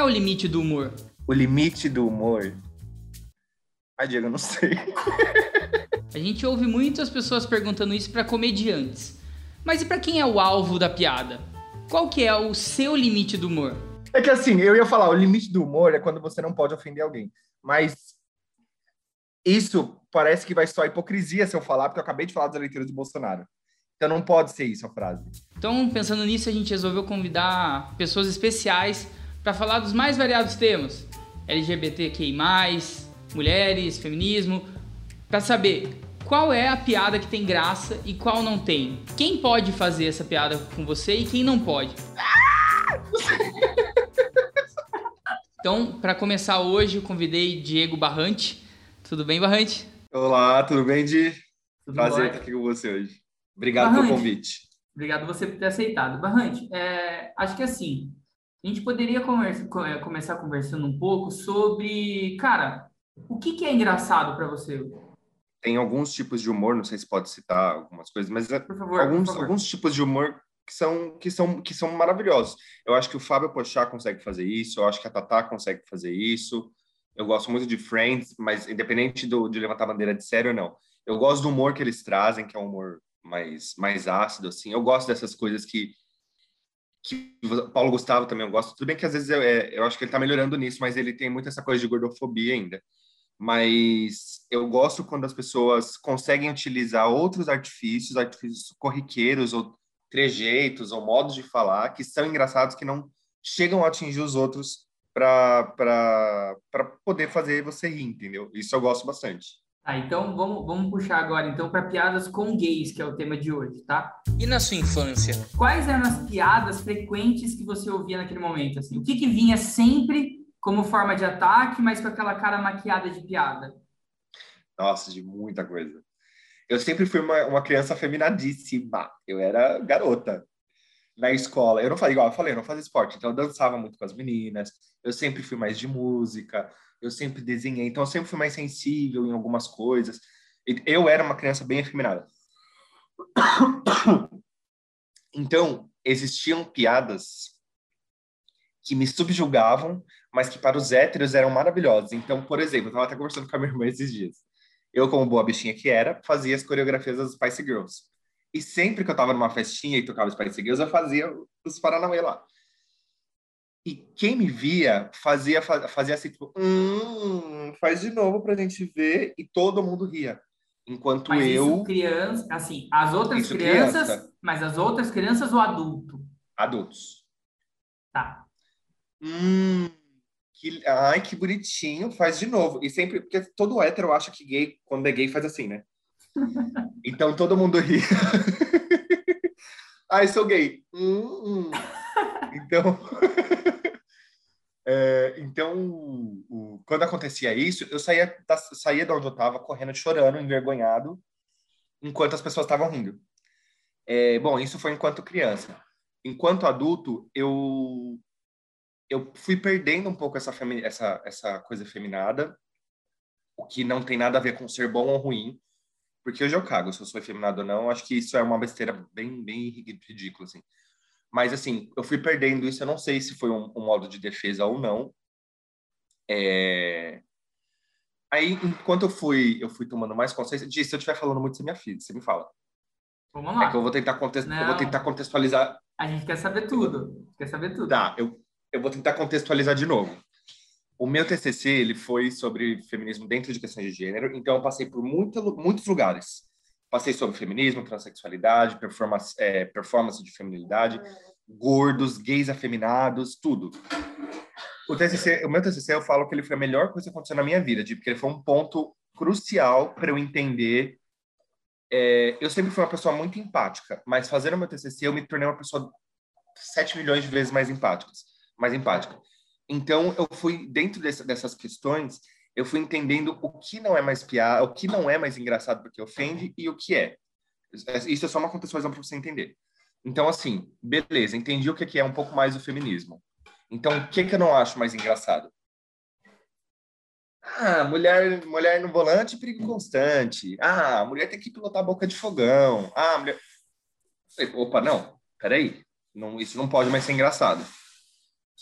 é o limite do humor? O limite do humor. Ai, Diego, eu não sei. A gente ouve muitas pessoas perguntando isso para comediantes. Mas e para quem é o alvo da piada? Qual que é o seu limite do humor? É que assim, eu ia falar, o limite do humor é quando você não pode ofender alguém. Mas isso parece que vai só hipocrisia se eu falar, porque eu acabei de falar das leituras do Bolsonaro. Então não pode ser isso a frase. Então, pensando nisso, a gente resolveu convidar pessoas especiais para falar dos mais variados temas: LGBTQI, mulheres, feminismo, para saber qual é a piada que tem graça e qual não tem. Quem pode fazer essa piada com você e quem não pode. Então, para começar hoje, eu convidei Diego Barrante. Tudo bem, Barrante? Olá, tudo bem, Di? Tudo Prazer estar aqui com você hoje. Obrigado Barrante, pelo convite. Obrigado você por ter aceitado. Barrante, é, acho que assim, a gente poderia conversa, é, começar conversando um pouco sobre, cara, o que, que é engraçado para você? Tem alguns tipos de humor, não sei se pode citar algumas coisas, mas é, favor, alguns, alguns tipos de humor que são, que, são, que são maravilhosos. Eu acho que o Fábio Pochá consegue fazer isso, eu acho que a Tatá consegue fazer isso. Eu gosto muito de Friends, mas independente do, de levantar a bandeira de sério ou não. Eu gosto do humor que eles trazem, que é um humor mais, mais ácido, assim. Eu gosto dessas coisas que, que Paulo Gustavo também eu gosto. Tudo bem que às vezes eu, é, eu acho que ele está melhorando nisso, mas ele tem muito essa coisa de gordofobia ainda mas eu gosto quando as pessoas conseguem utilizar outros artifícios, artifícios corriqueiros ou trejeitos ou modos de falar que são engraçados que não chegam a atingir os outros para poder fazer você rir, entendeu? Isso eu gosto bastante. Tá, então vamos, vamos puxar agora então para piadas com gays, que é o tema de hoje, tá? E na sua infância? Quais eram as piadas frequentes que você ouvia naquele momento? Assim? O que, que vinha sempre como forma de ataque, mas com aquela cara maquiada de piada? Nossa, de muita coisa. Eu sempre fui uma, uma criança feminadíssima. Eu era garota na escola. Eu não falei igual eu falei, eu não fazia esporte, então eu dançava muito com as meninas. Eu sempre fui mais de música. Eu sempre desenhei, então eu sempre fui mais sensível em algumas coisas. Eu era uma criança bem afeminada. Então, existiam piadas que me subjugavam, mas que para os héteros eram maravilhosos. Então, por exemplo, eu estava até conversando com a minha irmã esses dias. Eu, como boa bichinha que era, fazia as coreografias das Spice Girls. E sempre que eu estava numa festinha e tocava Spice Girls, eu fazia os Paranauê lá. E quem me via fazia, fazia assim, tipo, hum, faz de novo pra gente ver, e todo mundo ria. Enquanto mas eu. Isso criança, assim, as outras crianças, criança. mas as outras crianças ou adulto? Adultos. Tá. Hum, que, ai, que bonitinho, faz de novo. E sempre, porque todo hétero acha que gay, quando é gay, faz assim, né? Então todo mundo ri. ai, sou gay. Hum, hum. Então. é, então, o, quando acontecia isso, eu saía, da, saía de onde eu estava, correndo, chorando, envergonhado, enquanto as pessoas estavam rindo. É, bom, isso foi enquanto criança. Enquanto adulto, eu eu fui perdendo um pouco essa, essa, essa coisa feminada, o que não tem nada a ver com ser bom ou ruim, porque hoje eu cago se eu sou efeminado ou não, acho que isso é uma besteira bem, bem ridícula, assim. Mas, assim, eu fui perdendo isso, eu não sei se foi um, um modo de defesa ou não. É... Aí, enquanto eu fui, eu fui tomando mais consciência disso, se eu estiver falando muito, você me afina, você me fala. Vamos lá. É que eu vou tentar, eu vou tentar contextualizar. A gente quer saber tudo. Quer saber tudo. Tá, eu, eu vou tentar contextualizar de novo. O meu TCC ele foi sobre feminismo dentro de questões de gênero, então eu passei por muito, muitos lugares. Passei sobre feminismo, transexualidade, performance, é, performance de feminilidade, gordos, gays afeminados, tudo. O TCC, o meu TCC, eu falo que ele foi a melhor coisa que aconteceu na minha vida, porque ele foi um ponto crucial para eu entender. É, eu sempre fui uma pessoa muito empática, mas fazendo o meu TCC eu me tornei uma pessoa 7 milhões de vezes mais empática mais empática. Então, eu fui, dentro dessas questões, eu fui entendendo o que não é mais piada, o que não é mais engraçado porque ofende e o que é. Isso é só uma contextualização para você entender. Então, assim, beleza, entendi o que é um pouco mais o feminismo. Então, o que, que eu não acho mais engraçado? Ah, mulher, mulher no volante, perigo constante. Ah, mulher tem que pilotar a boca de fogão. Ah, mulher... Opa, não, peraí. Não, isso não pode mais ser engraçado.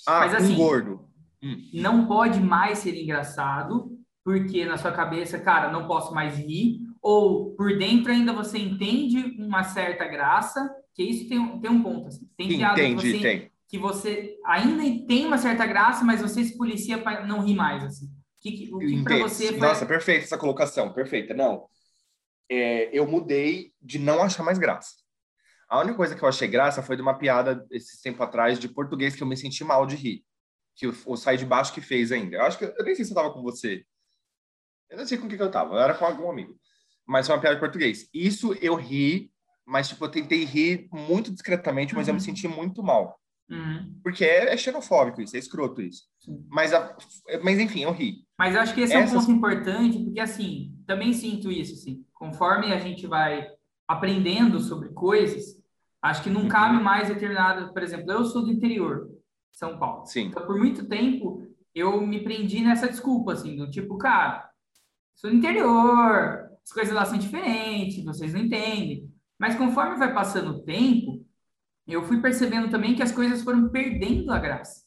Ah, Mas, assim, um gordo. Hum. não pode mais ser engraçado, porque na sua cabeça, cara, não posso mais rir, ou por dentro ainda você entende uma certa graça, que isso tem, tem um ponto, assim. Tem piada Entendi, que você, tem. que você ainda tem uma certa graça, mas você se policia para não rir mais, assim. Que, o que para você foi... Nossa, perfeita essa colocação, perfeita. Não, é, eu mudei de não achar mais graça. A única coisa que eu achei graça foi de uma piada esse tempo atrás de português que eu me senti mal de rir. Que o, o Sai de Baixo que fez ainda. Eu acho que eu nem sei se eu tava com você. Eu não sei com o que, que eu tava. Eu era com algum amigo. Mas foi uma piada de português. Isso eu ri, mas tipo, eu tentei rir muito discretamente, mas uhum. eu me uhum. senti muito mal. Uhum. Porque é, é, xenofóbico isso, é escroto isso. Mas, a, mas enfim, eu ri. Mas eu acho que esse Essas... é um ponto importante, porque assim, também sinto isso, assim. Conforme a gente vai aprendendo sobre coisas, acho que não uhum. cabe mais determinado, por exemplo, eu sou do interior, São Paulo. Sim. Então, por muito tempo, eu me prendi nessa desculpa, assim, do tipo, cara, sou do interior, as coisas lá são diferentes, vocês não entendem. Mas conforme vai passando o tempo, eu fui percebendo também que as coisas foram perdendo a graça.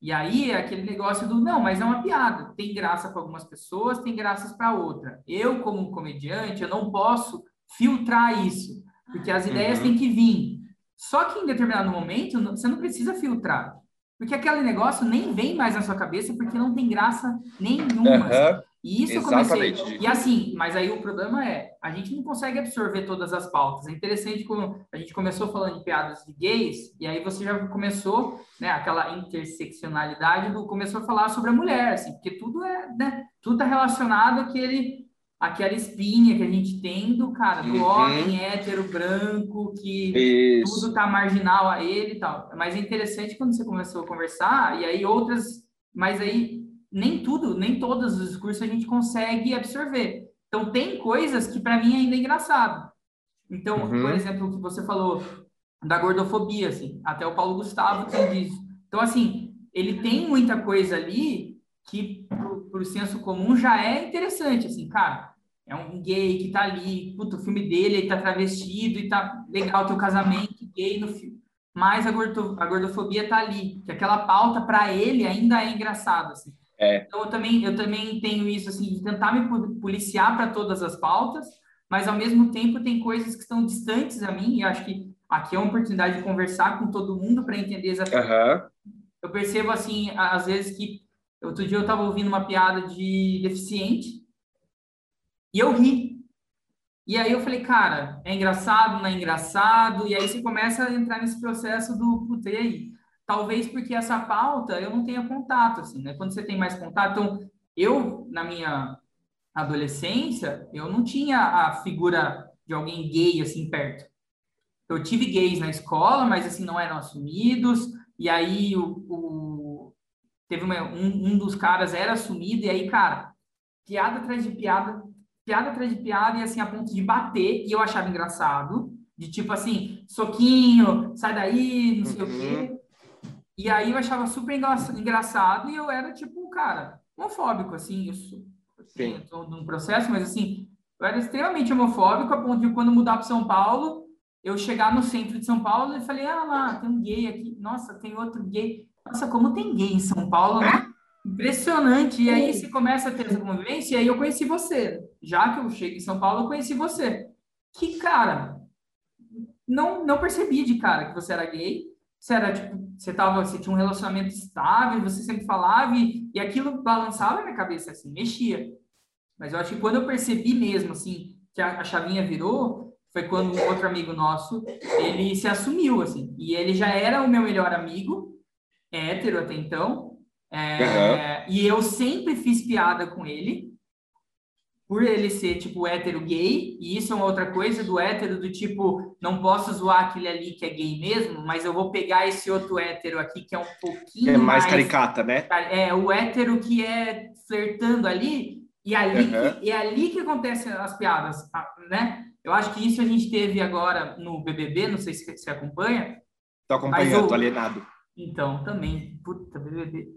E aí é aquele negócio do não, mas é uma piada. Tem graça para algumas pessoas, tem graças para outra. Eu, como comediante, eu não posso filtrar isso, porque as ideias uhum. têm que vir. Só que em determinado momento você não precisa filtrar, porque aquele negócio nem vem mais na sua cabeça porque não tem graça nenhuma. Uhum. E isso Exatamente. eu comecei. E assim, mas aí o problema é, a gente não consegue absorver todas as pautas. É interessante como a gente começou falando de piadas de gays, e aí você já começou, né, aquela interseccionalidade do começou a falar sobre a mulher, assim, porque tudo é, né, tudo é relacionado àquele aquela espinha que a gente tem do cara, do uhum. homem hétero branco que Isso. tudo tá marginal a ele e tal. Mas é interessante quando você começou a conversar e aí outras, mas aí nem tudo, nem todos os discursos a gente consegue absorver. Então, tem coisas que para mim ainda é engraçado. Então, uhum. por exemplo, o que você falou da gordofobia, assim, até o Paulo Gustavo que diz. Então, assim, ele tem muita coisa ali que para o senso comum já é interessante, assim, cara, é um gay que tá ali, puto, o filme dele, ele tá travestido e tá legal o casamento gay no filme. Mas a, gordo, a gordofobia tá ali, que aquela pauta para ele ainda é engraçada, assim. É. Então, eu também, eu também tenho isso, assim, de tentar me policiar para todas as pautas, mas, ao mesmo tempo, tem coisas que estão distantes a mim, e acho que aqui é uma oportunidade de conversar com todo mundo para entender exatamente. Uhum. Eu percebo, assim, às vezes que... Outro dia eu estava ouvindo uma piada de deficiente, e eu ri. E aí eu falei, cara, é engraçado, não é engraçado? E aí você começa a entrar nesse processo do, puta, e aí? talvez porque essa pauta eu não tenha contato, assim, né? Quando você tem mais contato, então, eu, na minha adolescência, eu não tinha a figura de alguém gay, assim, perto. Eu tive gays na escola, mas, assim, não eram assumidos, e aí o, o teve uma, um, um dos caras era assumido, e aí, cara, piada atrás de piada, piada atrás de piada, e assim, a ponto de bater, e eu achava engraçado, de tipo assim, soquinho, sai daí, não sei uhum. o quê. E aí eu achava super engraçado e eu era, tipo, cara, homofóbico, assim, isso. Sim. Assim, num processo, mas assim, eu era extremamente homofóbico a ponto de quando mudar para São Paulo, eu chegar no centro de São Paulo e falei, ah lá, tem um gay aqui, nossa, tem outro gay. Nossa, como tem gay em São Paulo, né? Impressionante. E aí você começa a ter essa convivência, e aí eu conheci você. Já que eu cheguei em São Paulo, eu conheci você. Que, cara, não, não percebi de cara que você era gay. Você era, tipo, você tava, você tinha um relacionamento estável, você sempre falava e, e aquilo balançava na minha cabeça, assim, mexia. Mas eu acho que quando eu percebi mesmo, assim, que a, a chavinha virou, foi quando um outro amigo nosso, ele se assumiu, assim, e ele já era o meu melhor amigo, hétero até então, é, uhum. e eu sempre fiz piada com ele, por ele ser, tipo, hétero gay, e isso é uma outra coisa do hétero, do tipo, não posso zoar aquele ali que é gay mesmo, mas eu vou pegar esse outro hétero aqui que é um pouquinho é mais, mais caricata, né? É, o hétero que é flertando ali, e ali uhum. que, é ali que acontecem as piadas, né? Eu acho que isso a gente teve agora no BBB, não sei se você acompanha. Tô acompanhando, eu... tô alienado. Então, também, puta, BBB.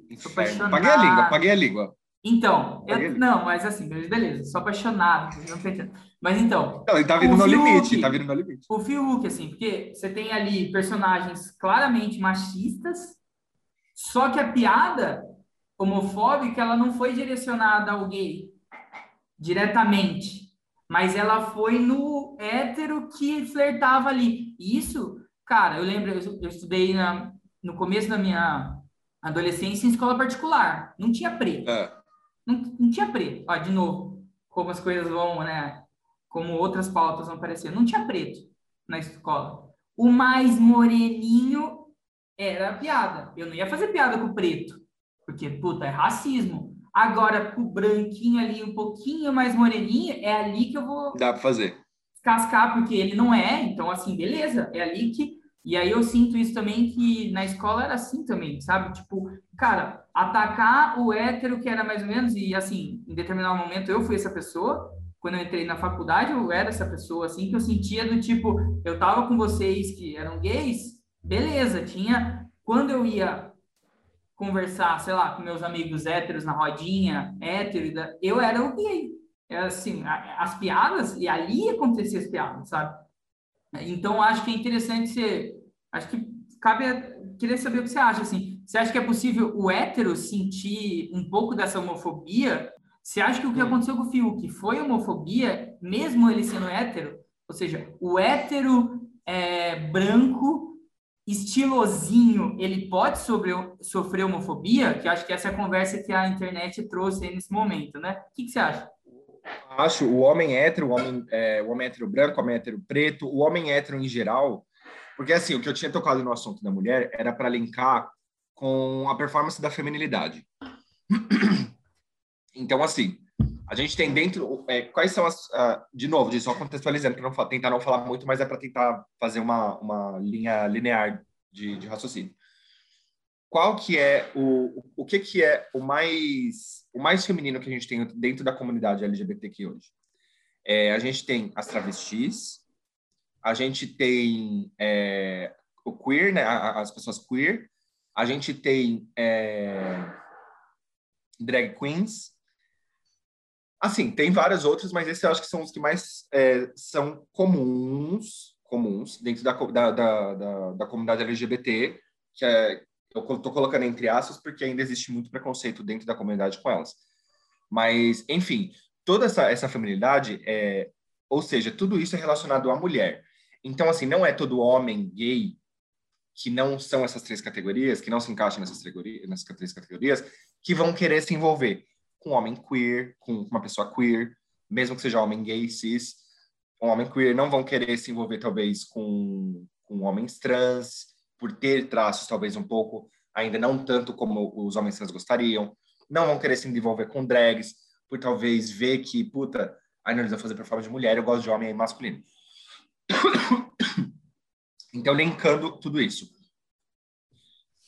Paguei a língua, paguei a língua. Então, eu, não, mas assim, beleza, sou apaixonado, não Mas então. Não, ele tá vindo no Fiuk, limite, tá vindo no limite. O Fiuk, assim, porque você tem ali personagens claramente machistas, só que a piada homofóbica, ela não foi direcionada ao gay diretamente, mas ela foi no hétero que flertava ali. Isso, cara, eu lembro, eu, eu estudei na, no começo da minha adolescência em escola particular, não tinha preto. É. Não, não tinha preto. Ó, de novo, como as coisas vão, né? Como outras pautas vão aparecer. Não tinha preto na escola. O mais moreninho era piada. Eu não ia fazer piada com o preto, porque, puta, é racismo. Agora, com o branquinho ali, um pouquinho mais moreninho, é ali que eu vou. Dá pra fazer. Cascar, porque ele não é, então, assim, beleza. É ali que. E aí eu sinto isso também que na escola era assim também, sabe? Tipo, cara, atacar o hétero que era mais ou menos, e assim, em determinado momento eu fui essa pessoa, quando eu entrei na faculdade, eu era essa pessoa, assim, que eu sentia do tipo, eu tava com vocês que eram gays, beleza, tinha. Quando eu ia conversar, sei lá, com meus amigos héteros na rodinha, hétero, eu era o gay. Era assim, as piadas, e ali acontecia as piadas, sabe? Então, acho que é interessante ser. Acho que cabe. Queria saber o que você acha, assim. Você acha que é possível o hétero sentir um pouco dessa homofobia você acha que o que aconteceu com o Fiuk foi homofobia, mesmo ele sendo hétero? Ou seja, o hétero é, branco, estilosinho, ele pode sobre, sofrer homofobia? Que acho que essa é a conversa que a internet trouxe nesse momento, né? O que, que você acha? Acho o homem hétero, o homem, é, o homem hétero branco, o homem hétero preto, o homem hétero em geral, porque assim, o que eu tinha tocado no assunto da mulher era para linkar com a performance da feminilidade. Então, assim, a gente tem dentro. É, quais são as. Uh, de novo, só contextualizando, para não tentar não falar muito, mas é para tentar fazer uma, uma linha linear de, de raciocínio. Qual que é o, o que que é o mais o mais feminino que a gente tem dentro da comunidade LGBTQ hoje? É, a gente tem as travestis, a gente tem é, o queer, né, as pessoas queer, a gente tem é, drag queens, Assim, tem várias outras, mas esses eu acho que são os que mais é, são comuns, comuns dentro da, da, da, da, comunidade LGBT, que é, eu estou colocando entre aspas porque ainda existe muito preconceito dentro da comunidade com elas. Mas, enfim, toda essa, essa feminilidade, é, ou seja, tudo isso é relacionado à mulher. Então, assim, não é todo homem gay que não são essas três categorias, que não se encaixam nessas, nessas três categorias, que vão querer se envolver com homem queer, com uma pessoa queer, mesmo que seja homem gay, cis, um homem queer não vão querer se envolver talvez com, com homens trans, por ter traços talvez um pouco, ainda não tanto como os homens trans gostariam, não vão querer se envolver com drags, por talvez ver que, puta, não eles vão fazer performance de mulher, eu gosto de homem masculino. Então, linkando tudo isso.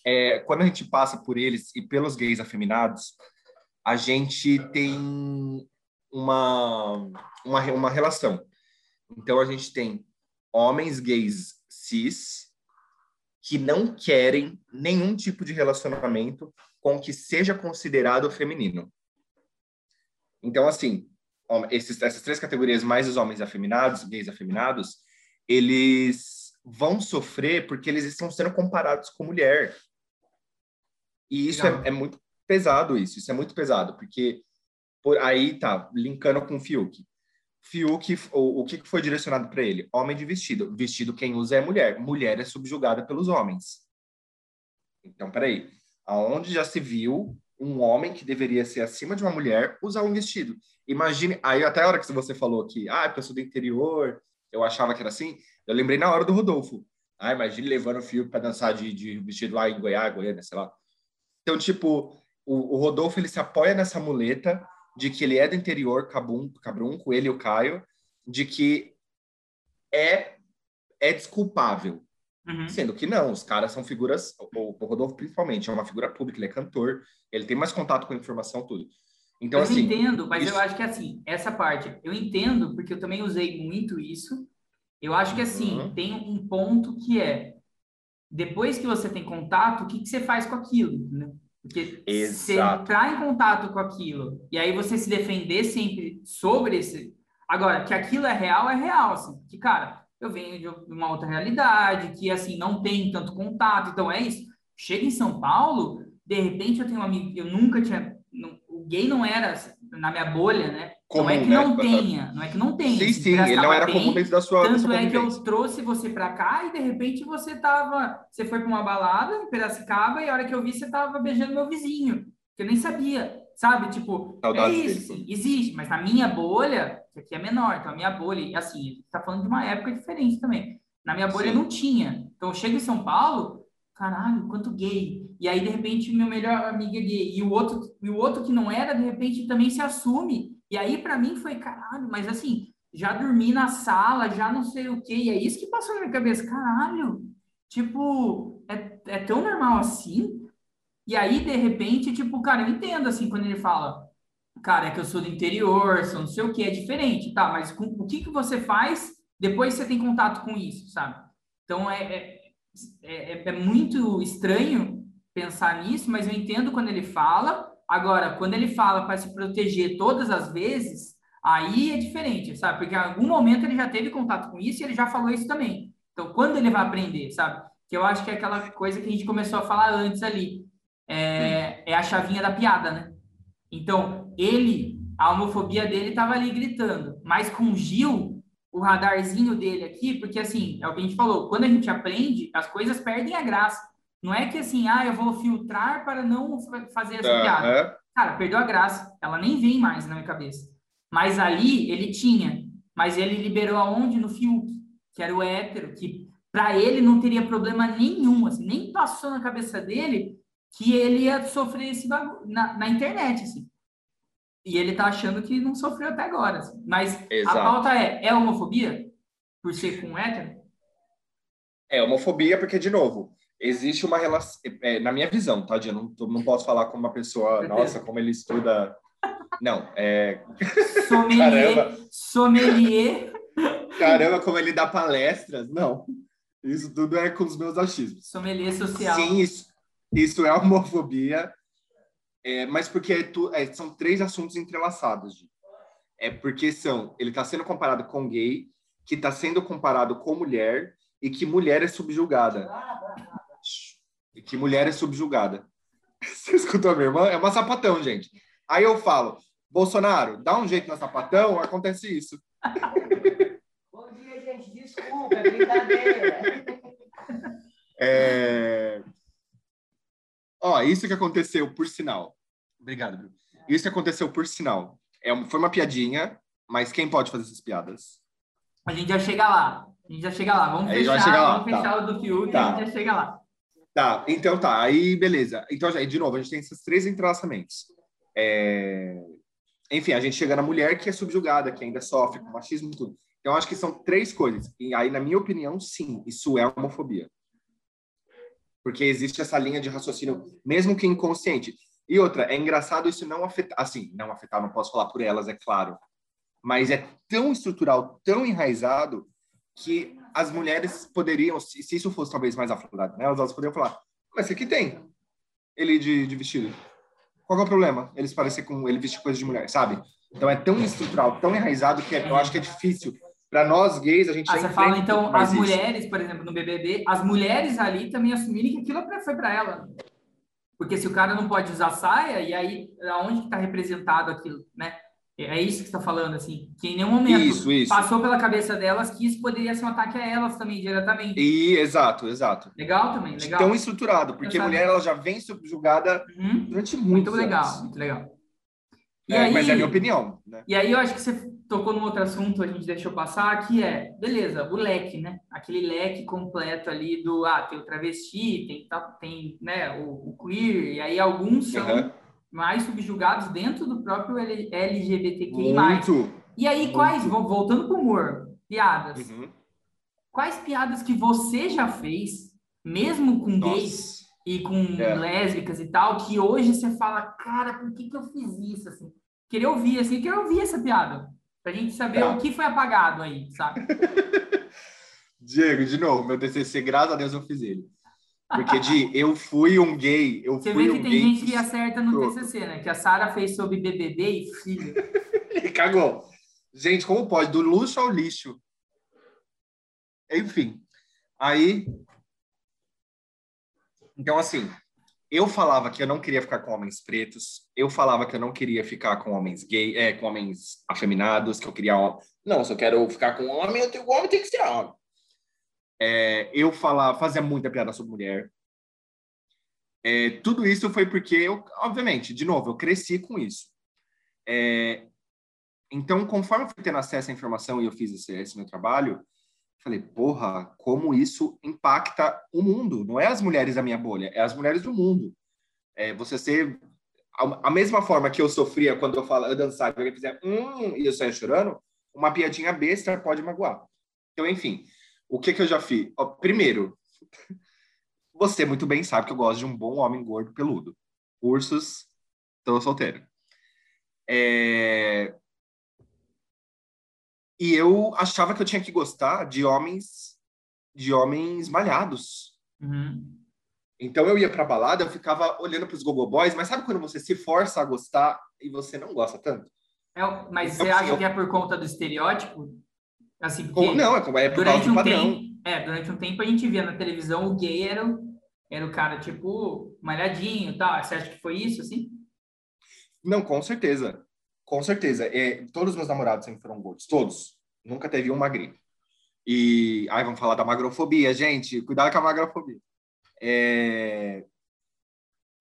É, quando a gente passa por eles e pelos gays afeminados, a gente tem uma, uma, uma relação. Então, a gente tem homens gays cis que não querem nenhum tipo de relacionamento com que seja considerado feminino. Então, assim, esses, essas três categorias, mais os homens afeminados, gays afeminados, eles vão sofrer porque eles estão sendo comparados com mulher. E isso é, é, muito pesado isso, isso é muito pesado, porque por aí tá, linkando com o Fiuk. Fiuk, o, o que foi direcionado para ele? Homem de vestido. Vestido quem usa é mulher. Mulher é subjugada pelos homens. Então, peraí. Aonde já se viu um homem que deveria ser acima de uma mulher usar um vestido? Imagine. Aí, até a hora que você falou que, ah, eu sou do interior, eu achava que era assim, eu lembrei na hora do Rodolfo. Ah, imagine levando o Fiuk para dançar de, de vestido lá em Goiás, Goiânia, sei lá. Então, tipo, o, o, Rodolfo ele se apoia nessa muleta de que ele é do interior, Cabum, Cabrunco, ele e o Caio, de que é, é desculpável. Uhum. Sendo que não, os caras são figuras, o, o, Rodolfo principalmente é uma figura pública, ele é cantor, ele tem mais contato com a informação, tudo. Então, eu assim, entendo, mas isso... eu acho que assim, essa parte, eu entendo, porque eu também usei muito isso. Eu acho que assim, uhum. tem um ponto que é depois que você tem contato, o que, que você faz com aquilo? Né? Porque você entrar em contato com aquilo e aí você se defender sempre sobre esse. Agora, que aquilo é real, é real, assim. Que, cara, eu venho de uma outra realidade, que, assim, não tem tanto contato. Então, é isso. Chega em São Paulo, de repente eu tenho um amigo, eu nunca tinha, não, o gay não era na minha bolha, né? Comum, não é que né? não tenha, não é que não tenha. Sim, sim, ele não era bem, comum dentro da sua Tanto é que eu trouxe você para cá e de repente você tava, você foi para uma balada em Piracicaba e a hora que eu vi você tava beijando meu vizinho, que eu nem sabia, sabe? Tipo, é isso, dele. existe, mas na minha bolha, que aqui é menor, então a minha bolha, assim, a gente tá falando de uma época diferente também. Na minha bolha sim. não tinha. Então eu chego em São Paulo, caralho, quanto gay. E aí, de repente, meu melhor amigo é gay. E o outro, e o outro que não era, de repente, também se assume. E aí, para mim, foi caralho, mas assim, já dormi na sala, já não sei o quê. E é isso que passou na minha cabeça. Caralho, tipo, é, é tão normal assim? E aí, de repente, tipo, cara, eu entendo, assim, quando ele fala, cara, é que eu sou do interior, sou não sei o que, é diferente, tá? Mas com, o que que você faz depois você tem contato com isso, sabe? Então, é, é é, é, é muito estranho pensar nisso, mas eu entendo quando ele fala. Agora, quando ele fala para se proteger todas as vezes, aí é diferente, sabe? Porque em algum momento ele já teve contato com isso e ele já falou isso também. Então, quando ele vai aprender, sabe? Que eu acho que é aquela coisa que a gente começou a falar antes ali. É, é a chavinha da piada, né? Então, ele, a homofobia dele estava ali gritando. Mas com Gil, o radarzinho dele aqui, porque assim, é o que a gente falou, quando a gente aprende, as coisas perdem a graça. Não é que assim, ah, eu vou filtrar para não fazer essa piada. Cara, perdeu a graça. Ela nem vem mais na minha cabeça. Mas ali ele tinha. Mas ele liberou aonde? No Fiuk, que era o hétero, que para ele não teria problema nenhum, assim, nem passou na cabeça dele que ele ia sofrer esse bagulho na, na internet, assim. E ele tá achando que não sofreu até agora. Assim. Mas Exato. a pauta é: é homofobia? Por ser com hétero? É homofobia porque, de novo, existe uma relação. É, na minha visão, tá, Dia? Não, não posso falar com uma pessoa, nossa, como ele estuda. Não, é. Sommelier. Caramba. Sommelier. Caramba, como ele dá palestras. Não. Isso tudo é com os meus achismos. Sommelier social. Sim, isso, isso é homofobia. É, mas porque é tu, é, são três assuntos entrelaçados. É porque são, ele está sendo comparado com gay, que está sendo comparado com mulher e que mulher é subjugada. E que mulher é subjugada. Você escutou a minha irmã? É uma sapatão, gente. Aí eu falo, Bolsonaro, dá um jeito na sapatão, acontece isso. Bom dia, gente. Desculpa, é brincadeira. É... Ó, isso que aconteceu, por sinal. Obrigado, Bruno. Isso que aconteceu, por sinal. É, foi uma piadinha, mas quem pode fazer essas piadas? A gente já chega lá. A gente já chega lá. Vamos fechar, lá. vamos tá. fechar o do Fiuk tá. a gente já chega lá. Tá, então tá. Aí, beleza. Então, já, de novo, a gente tem esses três entrelaçamentos. É... Enfim, a gente chega na mulher que é subjugada, que ainda sofre com machismo e tudo. Então, acho que são três coisas. E aí, na minha opinião, sim, isso é homofobia porque existe essa linha de raciocínio, mesmo que inconsciente. E outra, é engraçado isso não afetar, assim, não afetar, não posso falar por elas, é claro, mas é tão estrutural, tão enraizado, que as mulheres poderiam, se, se isso fosse talvez mais aflorado, né, elas poderiam falar, mas o que tem ele de, de vestido? Qual é o problema? Eles parecer com ele vestir coisa de mulher, sabe? Então é tão estrutural, tão enraizado que é, eu acho que é difícil para nós gays, a gente ah, você fala, então, as isso. mulheres, por exemplo, no BBB, as mulheres ali também assumirem que aquilo foi para ela. Porque se o cara não pode usar saia, e aí, aonde está representado aquilo, né? É isso que está falando, assim, que em nenhum momento isso, isso. passou pela cabeça delas que isso poderia ser um ataque a elas também, diretamente. E, exato, exato. Legal também, legal. Tão estruturado, porque a mulher ela já vem subjugada uhum. durante muito Muito legal, muito legal. E é, aí, mas é a minha opinião. Né? E aí eu acho que você tocou num outro assunto, a gente deixou passar, que é, beleza, o leque, né? Aquele leque completo ali do, ah, tem o travesti, tem, tem né, o, o queer, e aí alguns são uhum. Mais subjugados dentro do próprio LGBTQI+. Muito. E aí, muito. quais, voltando pro humor, piadas. Uhum. Quais piadas que você já fez, mesmo com Nossa. gays, e com é. lésbicas e tal, que hoje você fala, cara, por que, que eu fiz isso? Assim, queria ouvir, assim, queria ouvir essa piada. Pra gente saber tá. o que foi apagado aí, sabe? Diego, de novo, meu TCC, graças a Deus eu fiz ele. Porque de eu fui um gay, eu Você fui vê que tem gente que acerta no pronto. TCC, né? Que a Sara fez sobre BBB e filho. e cagou. Gente, como pode? Do luxo ao lixo. Enfim. Aí, então, assim, eu falava que eu não queria ficar com homens pretos, eu falava que eu não queria ficar com homens gay, é, com homens afeminados, que eu queria não, se eu quero ficar com homem, eu tenho, o homem tem que ser homem. É, eu falava, fazia muita piada sobre mulher. É, tudo isso foi porque eu, obviamente, de novo, eu cresci com isso. É, então, conforme eu fui tendo acesso à informação e eu fiz esse, esse meu trabalho, Falei, porra, como isso impacta o mundo? Não é as mulheres da minha bolha, é as mulheres do mundo. É você ser a, a mesma forma que eu sofria quando eu falo, eu dançava, e alguém fizer hum, e eu saia chorando, uma piadinha besta pode magoar. Então, enfim, o que que eu já fiz? Ó, primeiro, você muito bem sabe que eu gosto de um bom homem gordo peludo. Ursos, tô solteiro. É... E eu achava que eu tinha que gostar de homens de homens malhados. Uhum. Então eu ia pra balada, eu ficava olhando pros gogo boys, mas sabe quando você se força a gostar e você não gosta tanto? É, mas então, você acha eu... que é por conta do estereótipo? Assim, não, é, é por durante um padrão. Tempo, é, durante um tempo a gente via na televisão o gay era, era o cara, tipo, malhadinho e tal. Você acha que foi isso, assim? Não, com certeza. Com certeza. É, todos os meus namorados sempre foram gordos. Todos. Nunca teve um magrinho. E aí vamos falar da magrofobia, gente. Cuidado com a magrofobia. É...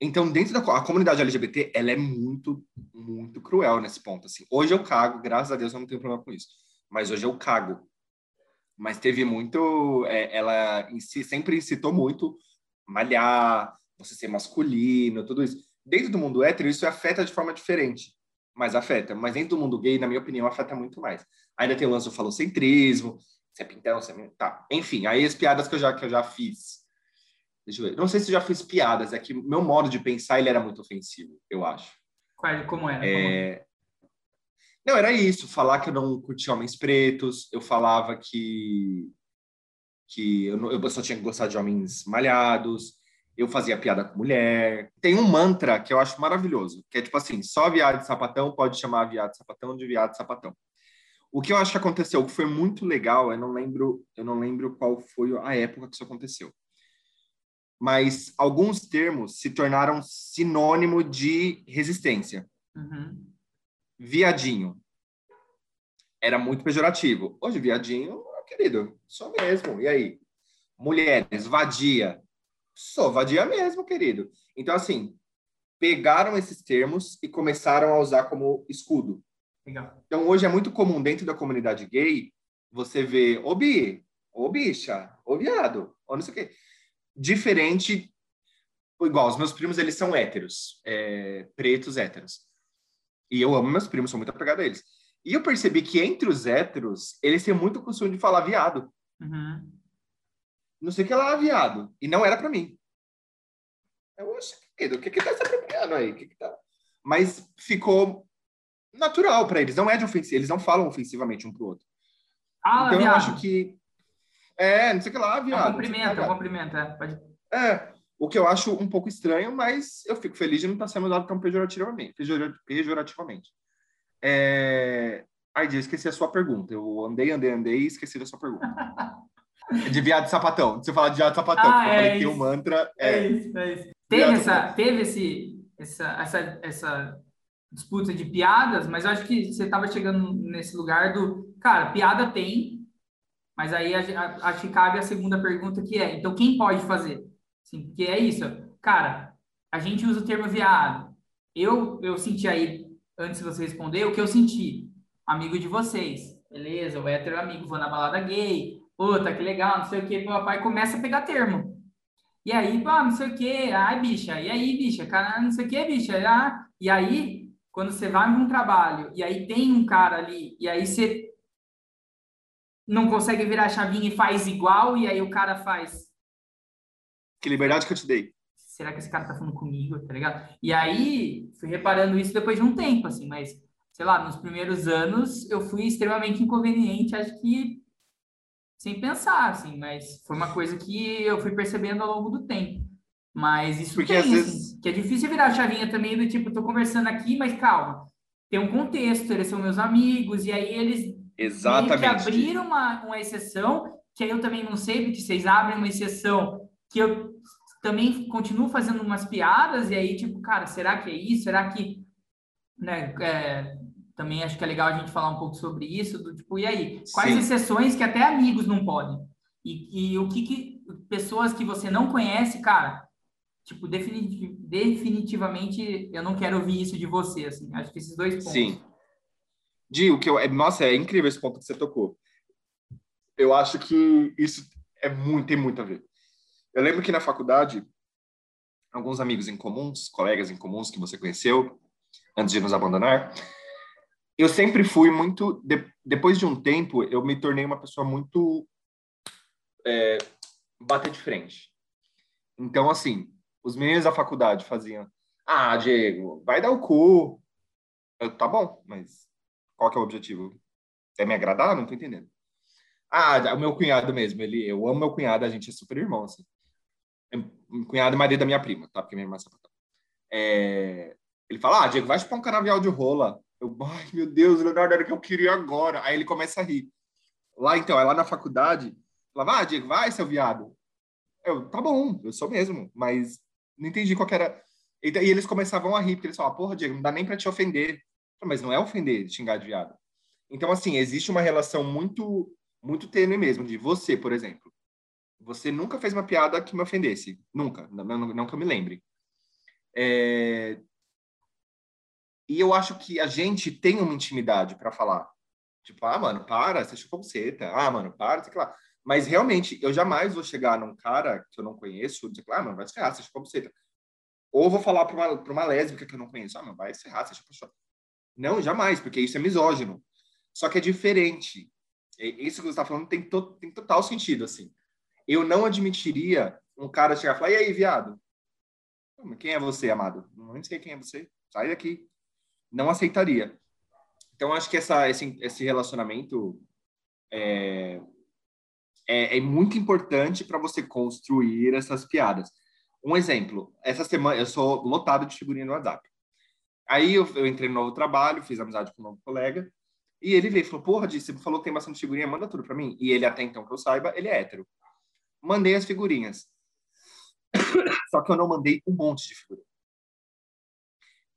Então, dentro da comunidade LGBT, ela é muito, muito cruel nesse ponto. Assim. Hoje eu cago, graças a Deus eu não tenho problema com isso. Mas hoje eu cago. Mas teve muito. É, ela em si, sempre incitou muito malhar, você ser masculino, tudo isso. Dentro do mundo hétero, isso afeta de forma diferente mas afeta. Mas dentro do mundo gay, na minha opinião, afeta muito mais. Ainda tem o lance do falocentrismo, se é pintão, se é... Tá, enfim, aí as piadas que eu já, que eu já fiz. Deixa eu ver. Não sei se eu já fiz piadas, é que meu modo de pensar, ele era muito ofensivo, eu acho. Qual, como era? É... Não, era isso, falar que eu não curtia homens pretos, eu falava que que eu, não, eu só tinha que gostar de homens malhados, eu fazia piada com mulher. Tem um mantra que eu acho maravilhoso, que é tipo assim, só viado de sapatão pode chamar viado de sapatão de viado de sapatão. O que eu acho que aconteceu, que foi muito legal, eu não lembro, eu não lembro qual foi a época que isso aconteceu. Mas alguns termos se tornaram sinônimo de resistência. Uhum. Viadinho era muito pejorativo. Hoje, viadinho, querido, sou mesmo. E aí? Mulheres, vadia, Sou vadia mesmo, querido. Então, assim, pegaram esses termos e começaram a usar como escudo. Legal. Então, hoje é muito comum dentro da comunidade gay você ver ô bi, ô bicha, ô viado, ou não sei o quê. Diferente, igual, os meus primos, eles são héteros, é, pretos héteros. E eu amo meus primos, sou muito apegado a eles. E eu percebi que entre os héteros, eles têm muito costume de falar viado. Uhum não sei o que lá, viado. E não era para mim. Eu achei, o que que tá se apropriando aí? Que que tá... Mas ficou natural para eles. Não é de ofensivo. Eles não falam ofensivamente um pro outro. Ah, então viado. eu acho que... É, não sei o que lá, viado. É um cumprimento, é um cumprimento, é. Pode... É, o que eu acho um pouco estranho, mas eu fico feliz de não estar sendo usado tão pejorativamente. pejorativamente. É... Ai, esqueci a sua pergunta. Eu andei, andei, andei e esqueci da sua pergunta. De viado de sapatão. Você fala de viado de sapatão. Ah, eu é falei que o mantra é. É isso, é isso. Teve, essa, teve esse, essa, essa, essa disputa de piadas, mas eu acho que você estava chegando nesse lugar do. Cara, piada tem, mas aí acho que cabe a segunda pergunta que é: então quem pode fazer? Sim, porque é isso. Cara, a gente usa o termo viado. Eu, eu senti aí, antes de você responder, o que eu senti. Amigo de vocês. Beleza, o hétero amigo, vou na balada gay, puta, que legal, não sei o que, papai começa a pegar termo. E aí, pá, não sei o que, ai, bicha, e aí, bicha, cara, não sei o que, bicha, ah. e aí, quando você vai para um trabalho, e aí tem um cara ali, e aí você não consegue virar a chavinha e faz igual, e aí o cara faz. Que liberdade que eu te dei. Será que esse cara tá falando comigo, tá ligado? E aí, fui reparando isso depois de um tempo, assim, mas, sei lá, nos primeiros anos eu fui extremamente inconveniente, acho que sem pensar, assim, mas foi uma coisa que eu fui percebendo ao longo do tempo. Mas isso Porque tem, às vezes... assim, que é difícil virar a chavinha também do tipo, tô conversando aqui, mas calma, tem um contexto, eles são meus amigos, e aí eles Exatamente. que abriram uma, uma exceção, que aí eu também não sei, porque vocês abrem uma exceção que eu também continuo fazendo umas piadas e aí, tipo, cara, será que é isso? Será que, né, é, também acho que é legal a gente falar um pouco sobre isso, do tipo, e aí, quais Sim. exceções que até amigos não podem? E, e o que, que pessoas que você não conhece, cara, tipo, definitiv definitivamente eu não quero ouvir isso de você, assim. Acho que esses dois pontos. Sim. Di, o que eu, é, nossa, é incrível esse ponto que você tocou. Eu acho que isso é muito, tem muito a ver. Eu lembro que na faculdade, alguns amigos em comuns, colegas em comuns que você conheceu antes de nos abandonar, eu sempre fui muito. De, depois de um tempo, eu me tornei uma pessoa muito. É, bater de frente. Então, assim, os meninos da faculdade faziam: Ah, Diego, vai dar o cu. Eu, tá bom, mas qual que é o objetivo? É me agradar? Não tô entendendo. Ah, o meu cunhado mesmo, ele, eu amo meu cunhado, a gente é super irmão, assim. Cunhado e marido da minha prima, tá? Porque minha irmã é sapatão. É... Ele fala, ah, Diego, vai chupar um canavial de rola. Eu, ai, meu Deus, Leonardo, era o que eu queria agora. Aí ele começa a rir. Lá, então, é lá na faculdade, falava, ah, Diego, vai, seu viado. Eu, tá bom, eu sou mesmo, mas não entendi qual era. E, e eles começavam a rir, porque eles falavam, porra, Diego, não dá nem para te ofender. Mas não é ofender, xingar de viado. Então, assim, existe uma relação muito, muito tênue mesmo, de você, por exemplo. Você nunca fez uma piada que me ofendesse. Nunca. Não, não, não que eu me lembre. É... E eu acho que a gente tem uma intimidade para falar. Tipo, ah, mano, para, você chupou buceta. Ah, mano, para, sei lá. Mas realmente, eu jamais vou chegar num cara que eu não conheço e dizer, ah, mano, vai se ferrar, você chupou buceta. Ou vou falar para uma, pra uma lésbica que eu não conheço, ah, mano, vai se ferrar, você chupou Não, jamais, porque isso é misógino. Só que é diferente. Isso que você está falando tem, to, tem total sentido, assim eu não admitiria um cara chegar e falar, e aí, viado? Quem é você, amado? Não sei quem é você. Sai daqui. Não aceitaria. Então, acho que essa, esse, esse relacionamento é, é, é muito importante para você construir essas piadas. Um exemplo, essa semana eu sou lotado de figurinha no WhatsApp. Aí eu, eu, entrei no novo trabalho, fiz amizade com um novo colega, e ele veio e falou: Porra, você falou que tem bastante figurinha, manda tudo para mim. E ele, até então que eu saiba, ele é hétero mandei as figurinhas. Só que eu não mandei um monte de figurinha.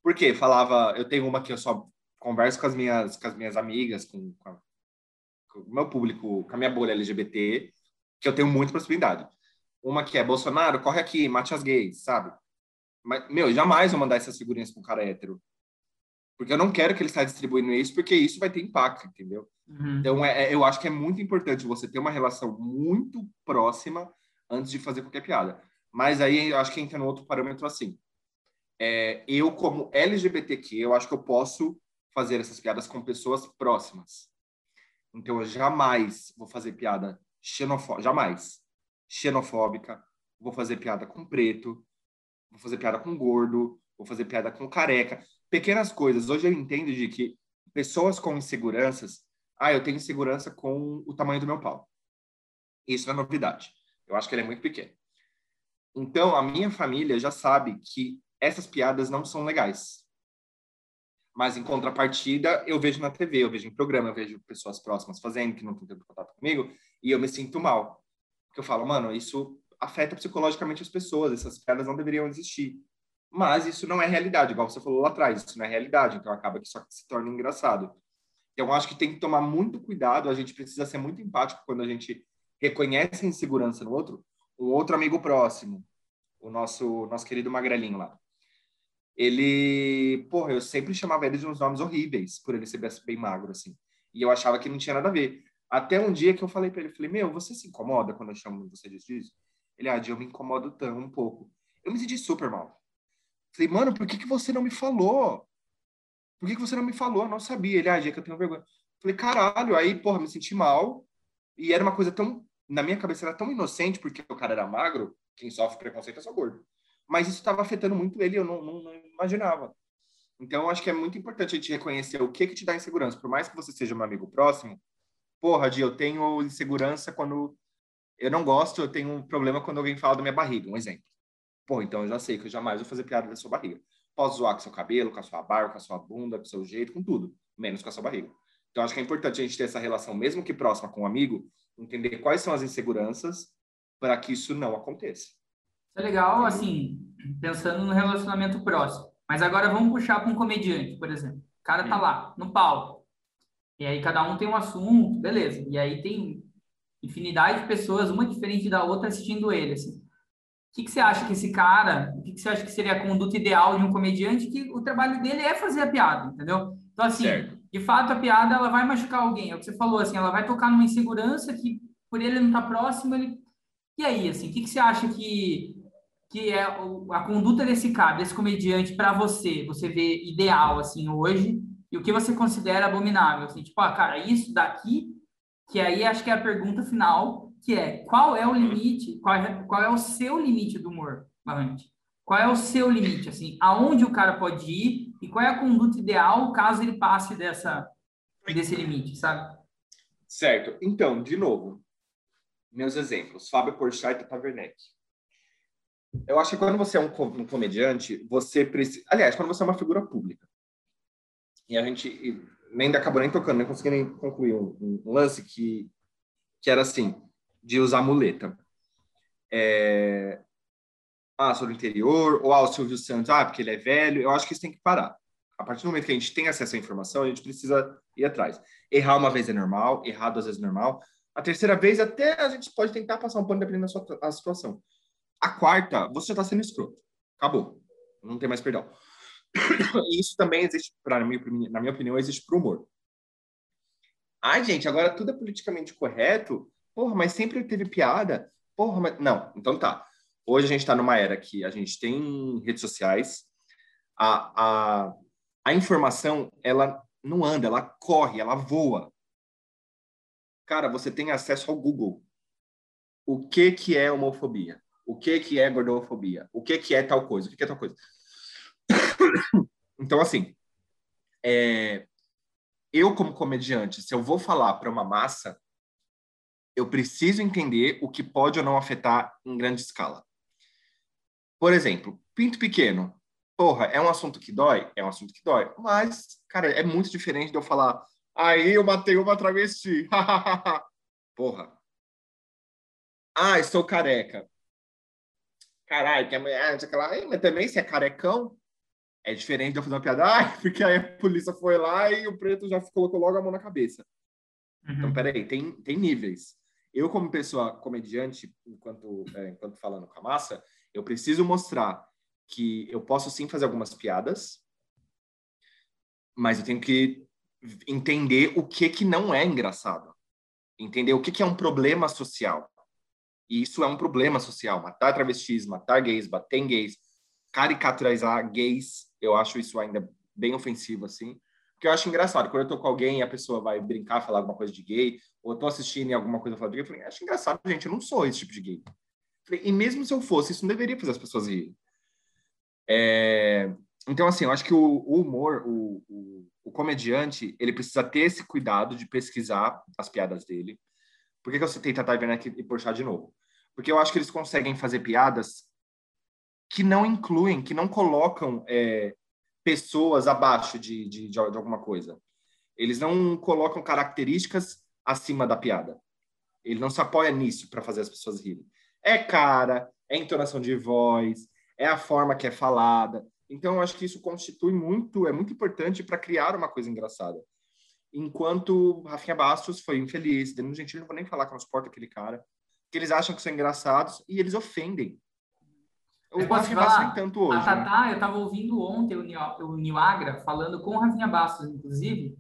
Por quê? Falava, eu tenho uma que eu só converso com as minhas, com as minhas amigas, com, com, a, com o meu público, com a minha bolha LGBT, que eu tenho muita possibilidade. Uma que é Bolsonaro, corre aqui, mate as gays, sabe? Mas, meu, jamais vou mandar essas figurinhas para um cara hétero. Porque eu não quero que ele esteja distribuindo isso, porque isso vai ter impacto, entendeu? Uhum. Então, é, é, eu acho que é muito importante você ter uma relação muito próxima antes de fazer qualquer piada. Mas aí eu acho que entra no outro parâmetro assim. É, eu, como LGBTQ, eu acho que eu posso fazer essas piadas com pessoas próximas. Então, eu jamais vou fazer piada xenofóbica, jamais. Xenofóbica. Vou fazer piada com preto, vou fazer piada com gordo, vou fazer piada com careca pequenas coisas. Hoje eu entendo de que pessoas com inseguranças, ah, eu tenho insegurança com o tamanho do meu pau. Isso é novidade. Eu acho que ele é muito pequeno. Então, a minha família já sabe que essas piadas não são legais. Mas, em contrapartida, eu vejo na TV, eu vejo em programa, eu vejo pessoas próximas fazendo, que não estão tendo contato comigo, e eu me sinto mal. Porque eu falo, mano, isso afeta psicologicamente as pessoas, essas piadas não deveriam existir. Mas isso não é realidade, igual você falou lá atrás, isso não é realidade, então acaba que só se torna engraçado. Então, acho que tem que tomar muito cuidado, a gente precisa ser muito empático quando a gente reconhece a insegurança no outro, um outro amigo próximo, o nosso, nosso querido Magrelinho lá. Ele, porra, eu sempre chamava ele de uns nomes horríveis, por ele ser bem magro, assim. E eu achava que não tinha nada a ver. Até um dia que eu falei para ele, falei, meu, você se incomoda quando eu chamo você disso? Ele, ah, eu me incomodo tão um pouco. Eu me senti super mal. Falei, mano, por que, que você não me falou? Por que, que você não me falou? Eu não sabia. Ele, ah, que eu tenho vergonha. Falei, caralho. Aí, porra, me senti mal. E era uma coisa tão. Na minha cabeça era tão inocente, porque o cara era magro. Quem sofre preconceito é só gordo. Mas isso estava afetando muito ele, eu não, não, não imaginava. Então, acho que é muito importante a gente reconhecer o que que te dá insegurança. Por mais que você seja um amigo próximo, porra, Di, eu tenho insegurança quando eu não gosto, eu tenho um problema quando alguém fala da minha barriga, um exemplo. Pô, então eu já sei que eu jamais vou fazer piada da sua barriga. Posso zoar com seu cabelo, com a sua barba, com a sua bunda, com o seu jeito, com tudo, menos com a sua barriga. Então acho que é importante a gente ter essa relação, mesmo que próxima com um amigo, entender quais são as inseguranças para que isso não aconteça. Isso é legal, assim, pensando no relacionamento próximo. Mas agora vamos puxar para um comediante, por exemplo. O cara tá lá, no palco. E aí cada um tem um assunto, beleza. E aí tem infinidade de pessoas, uma diferente da outra, assistindo ele, assim. O que, que você acha que esse cara, o que, que você acha que seria a conduta ideal de um comediante? Que o trabalho dele é fazer a piada, entendeu? Então, assim, certo. de fato, a piada ela vai machucar alguém. É o que você falou, assim, ela vai tocar numa insegurança que, por ele não estar tá próximo, ele. E aí, assim, o que, que você acha que, que é a conduta desse cara, desse comediante, para você? Você vê ideal, assim, hoje? E o que você considera abominável? Assim, tipo, ah, cara, isso daqui, que aí acho que é a pergunta final que é qual é o limite, qual é, qual é o seu limite do humor, Valente? Qual é o seu limite, assim, aonde o cara pode ir e qual é a conduta ideal caso ele passe dessa, desse limite, sabe? Certo. Então, de novo, meus exemplos, Fábio Porchat e. Eu acho que quando você é um, um comediante, você precisa... Aliás, quando você é uma figura pública, e a gente nem acabou nem tocando, nem consegui nem concluir um, um lance que, que era assim, de usar muleta. É... Ah, sobre o interior, ou ah, o Silvio Santos, ah, porque ele é velho. Eu acho que isso tem que parar. A partir do momento que a gente tem acesso à informação, a gente precisa ir atrás. Errar uma vez é normal, errar duas vezes é normal. A terceira vez, até a gente pode tentar passar um pano dependendo da sua situação. A quarta, você já está sendo escroto. Acabou. Não tem mais perdão. E isso também existe, pra, na, minha, opinião, existe para humor. Ai, gente, agora tudo é politicamente correto. Porra, mas sempre teve piada. Porra, mas. Não, então tá. Hoje a gente está numa era que a gente tem redes sociais, a, a, a informação, ela não anda, ela corre, ela voa. Cara, você tem acesso ao Google. O que que é homofobia? O que que é gordofobia? O que que é tal coisa? O que que é tal coisa? Então, assim, é, eu como comediante, se eu vou falar para uma massa, eu preciso entender o que pode ou não afetar em grande escala. Por exemplo, pinto pequeno. Porra, é um assunto que dói? É um assunto que dói. Mas, cara, é muito diferente de eu falar, aí eu matei uma travesti. Porra. Ah, estou careca. Caralho, que amanhã, aquela, mas também se é carecão, é diferente de eu fazer uma piada, ah, porque aí a polícia foi lá e o preto já colocou logo a mão na cabeça. Então, uhum. Então, peraí, tem, tem níveis eu, como pessoa comediante, enquanto, é, enquanto falando com a massa, eu preciso mostrar que eu posso sim fazer algumas piadas, mas eu tenho que entender o que que não é engraçado. Entender o que que é um problema social. E isso é um problema social. Matar travestis, matar gays, bater em gays, caricaturizar gays, eu acho isso ainda bem ofensivo, assim. Porque eu acho engraçado, quando eu tô com alguém e a pessoa vai brincar, falar alguma coisa de gay, ou eu tô assistindo alguma coisa falar de gay, eu falei, acho engraçado, gente, eu não sou esse tipo de gay. Falei, e mesmo se eu fosse, isso não deveria fazer as pessoas rirem. É... Então, assim, eu acho que o, o humor, o, o, o, comediante, ele precisa ter esse cuidado de pesquisar as piadas dele. Por que, que eu citei Tata Werneck e Porchat de novo? Porque eu acho que eles conseguem fazer piadas que não incluem, que não colocam é, pessoas abaixo de, de, de, alguma coisa. Eles não colocam características acima da piada. Ele não se apoia nisso para fazer as pessoas rirem. É cara, é entonação de voz, é a forma que é falada. Então, eu acho que isso constitui muito, é muito importante para criar uma coisa engraçada. Enquanto Rafinha Bastos foi infeliz, Danilo Gentili, não vou nem falar que não suporta aquele cara, que eles acham que são engraçados e eles ofendem. Eu posso falar, tanto hoje. A Tatá, né? eu estava ouvindo ontem o Niagra falando com o Rafinha Bastos, inclusive,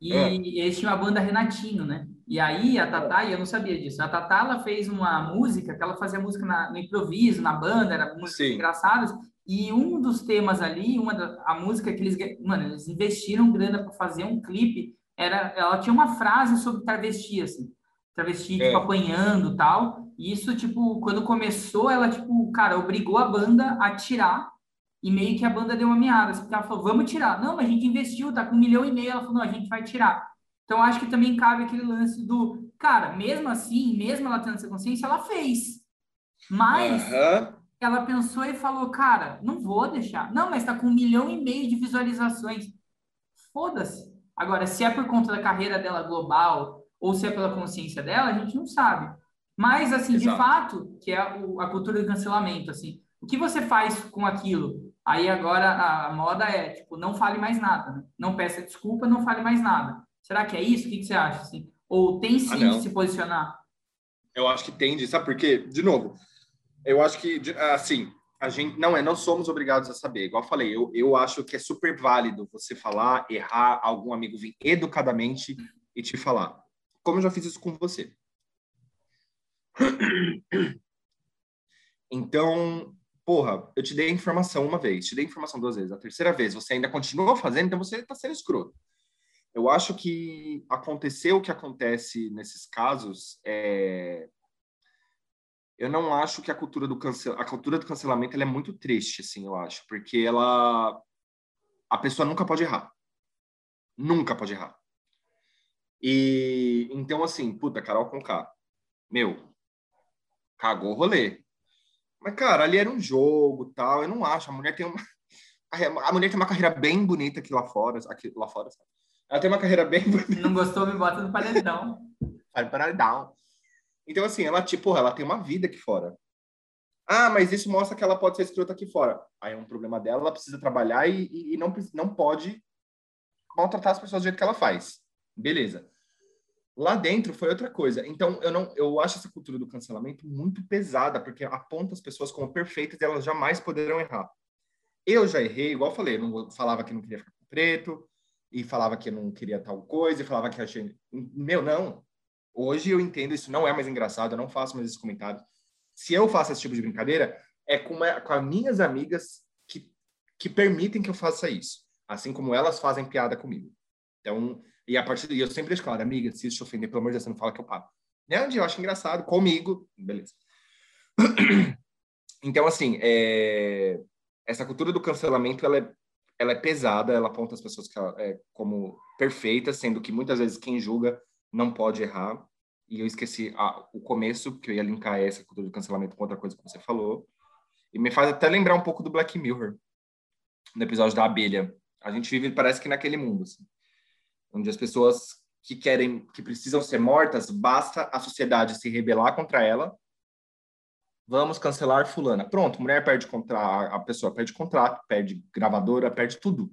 e é. eles tinham a banda Renatinho, né? E aí a Tatá, e eu não sabia disso, a Tatá ela fez uma música, que ela fazia música na, no improviso, na banda, era músicas Sim. engraçadas, e um dos temas ali, uma da, a música que eles, mano, eles investiram grana para fazer um clipe, era, ela tinha uma frase sobre travesti, assim, travesti, é. tipo, apanhando tal, e isso, tipo, quando começou, ela, tipo, cara, obrigou a banda a tirar e meio que a banda deu uma meada. Assim, ela falou, vamos tirar. Não, mas a gente investiu, tá com um milhão e meio. Ela falou, não, a gente vai tirar. Então, acho que também cabe aquele lance do, cara, mesmo assim, mesmo ela tendo essa consciência, ela fez. Mas uhum. ela pensou e falou, cara, não vou deixar. Não, mas tá com um milhão e meio de visualizações. Foda-se. Agora, se é por conta da carreira dela global ou se é pela consciência dela, a gente não sabe. Mas, assim, Exato. de fato, que é o- a cultura do cancelamento, assim. O que você faz com aquilo? Aí agora a, moda é, tipo, não fale mais nada, né? Não peça desculpa, não fale mais nada. Será que é isso? O que, que você acha, assim? Ou tem sim Ah, de se posicionar? Eu acho que tende, sabe por quê? De novo, eu acho que, de- assim, a gente não é, não somos obrigados a saber. Igual eu falei, eu, eu acho que é super válido você falar, errar, algum amigo vir educadamente e te falar. Como eu já fiz isso com você. Então, porra, eu te dei a informação uma vez, te dei a informação duas vezes. A terceira vez você ainda continua fazendo, então você está sendo escroto. Eu acho que aconteceu o que acontece nesses casos é eu não acho que a cultura do cancel... a cultura do cancelamento ela é muito triste, assim, eu acho, porque ela a pessoa nunca pode errar, nunca pode errar. E então assim, puta, Carol com K, meu, cagou o rolê. Mas cara, ali era um jogo, tal. Eu não acho. A mulher tem uma a mulher tem uma carreira bem bonita aqui lá fora, aqui lá fora. Sabe? Ela tem uma carreira bem bonita. Não gostou, me bota no paredão. Down. Então, assim, ela, tipo, ela tem uma vida aqui fora. Ah, mas isso mostra que ela pode ser escrota aqui fora. Aí é um problema dela, ela precisa trabalhar e, e, e não, não pode maltratar as pessoas do jeito que ela faz. Beleza. Lá dentro foi outra coisa. Então, eu não, eu acho essa cultura do cancelamento muito pesada, porque aponta as pessoas como perfeitas e elas jamais poderão errar. Eu já errei, igual eu falei, não falava que não queria ficar preto, e falava que não queria tal coisa, e falava que achei. Meu, não. Hoje eu entendo, isso não é mais engraçado, eu não faço mais esses comentários. Se eu faço esse tipo de brincadeira, é com, uma, com as minhas amigas que, que permitem que eu faça isso. Assim como elas fazem piada comigo. Então, e a partir daí eu sempre deixo claro, amiga, se isso te ofender, pelo amor de Deus, você não fala que eu paro. Né? Onde eu acho engraçado, comigo, beleza. Então, assim, é... essa cultura do cancelamento, ela é, ela é pesada, ela aponta as pessoas ela, é, como perfeitas, sendo que muitas vezes quem julga não pode errar. E eu esqueci ah, o começo, que eu ia linkar essa cultura do cancelamento com outra coisa que você falou. E me faz até lembrar um pouco do Black Mirror, no episódio da abelha. A gente vive, parece que naquele mundo, assim, onde as pessoas que querem, que precisam ser mortas, basta a sociedade se rebelar contra ela. Vamos cancelar fulana. Pronto, mulher perde contrato, a pessoa perde contrato, perde gravadora, perde tudo.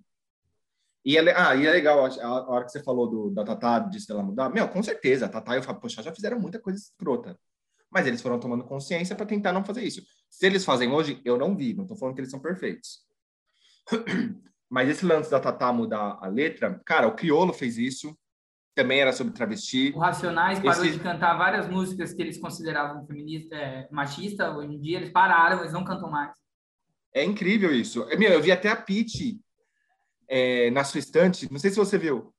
E é, ah, e é legal, a, hora que você falou do, da Tatá, disse dela mudar, meu, com certeza, a Tatá e o Fábio Pochá já fizeram muita coisa escrota. Mas eles foram tomando consciência para tentar não fazer isso. Se eles fazem hoje, eu não vi, não estou falando que eles são perfeitos. Mas esse lance da Tatá mudar a letra, cara, o Criolo fez isso, também era sobre travesti. O Racionais parou Esse- de cantar várias músicas que eles consideravam feminista, é, machista. Hoje em dia eles pararam, eles não cantam mais. É incrível isso. É, Meu, eu vi até a Pete é, na sua estante, não sei se você viu.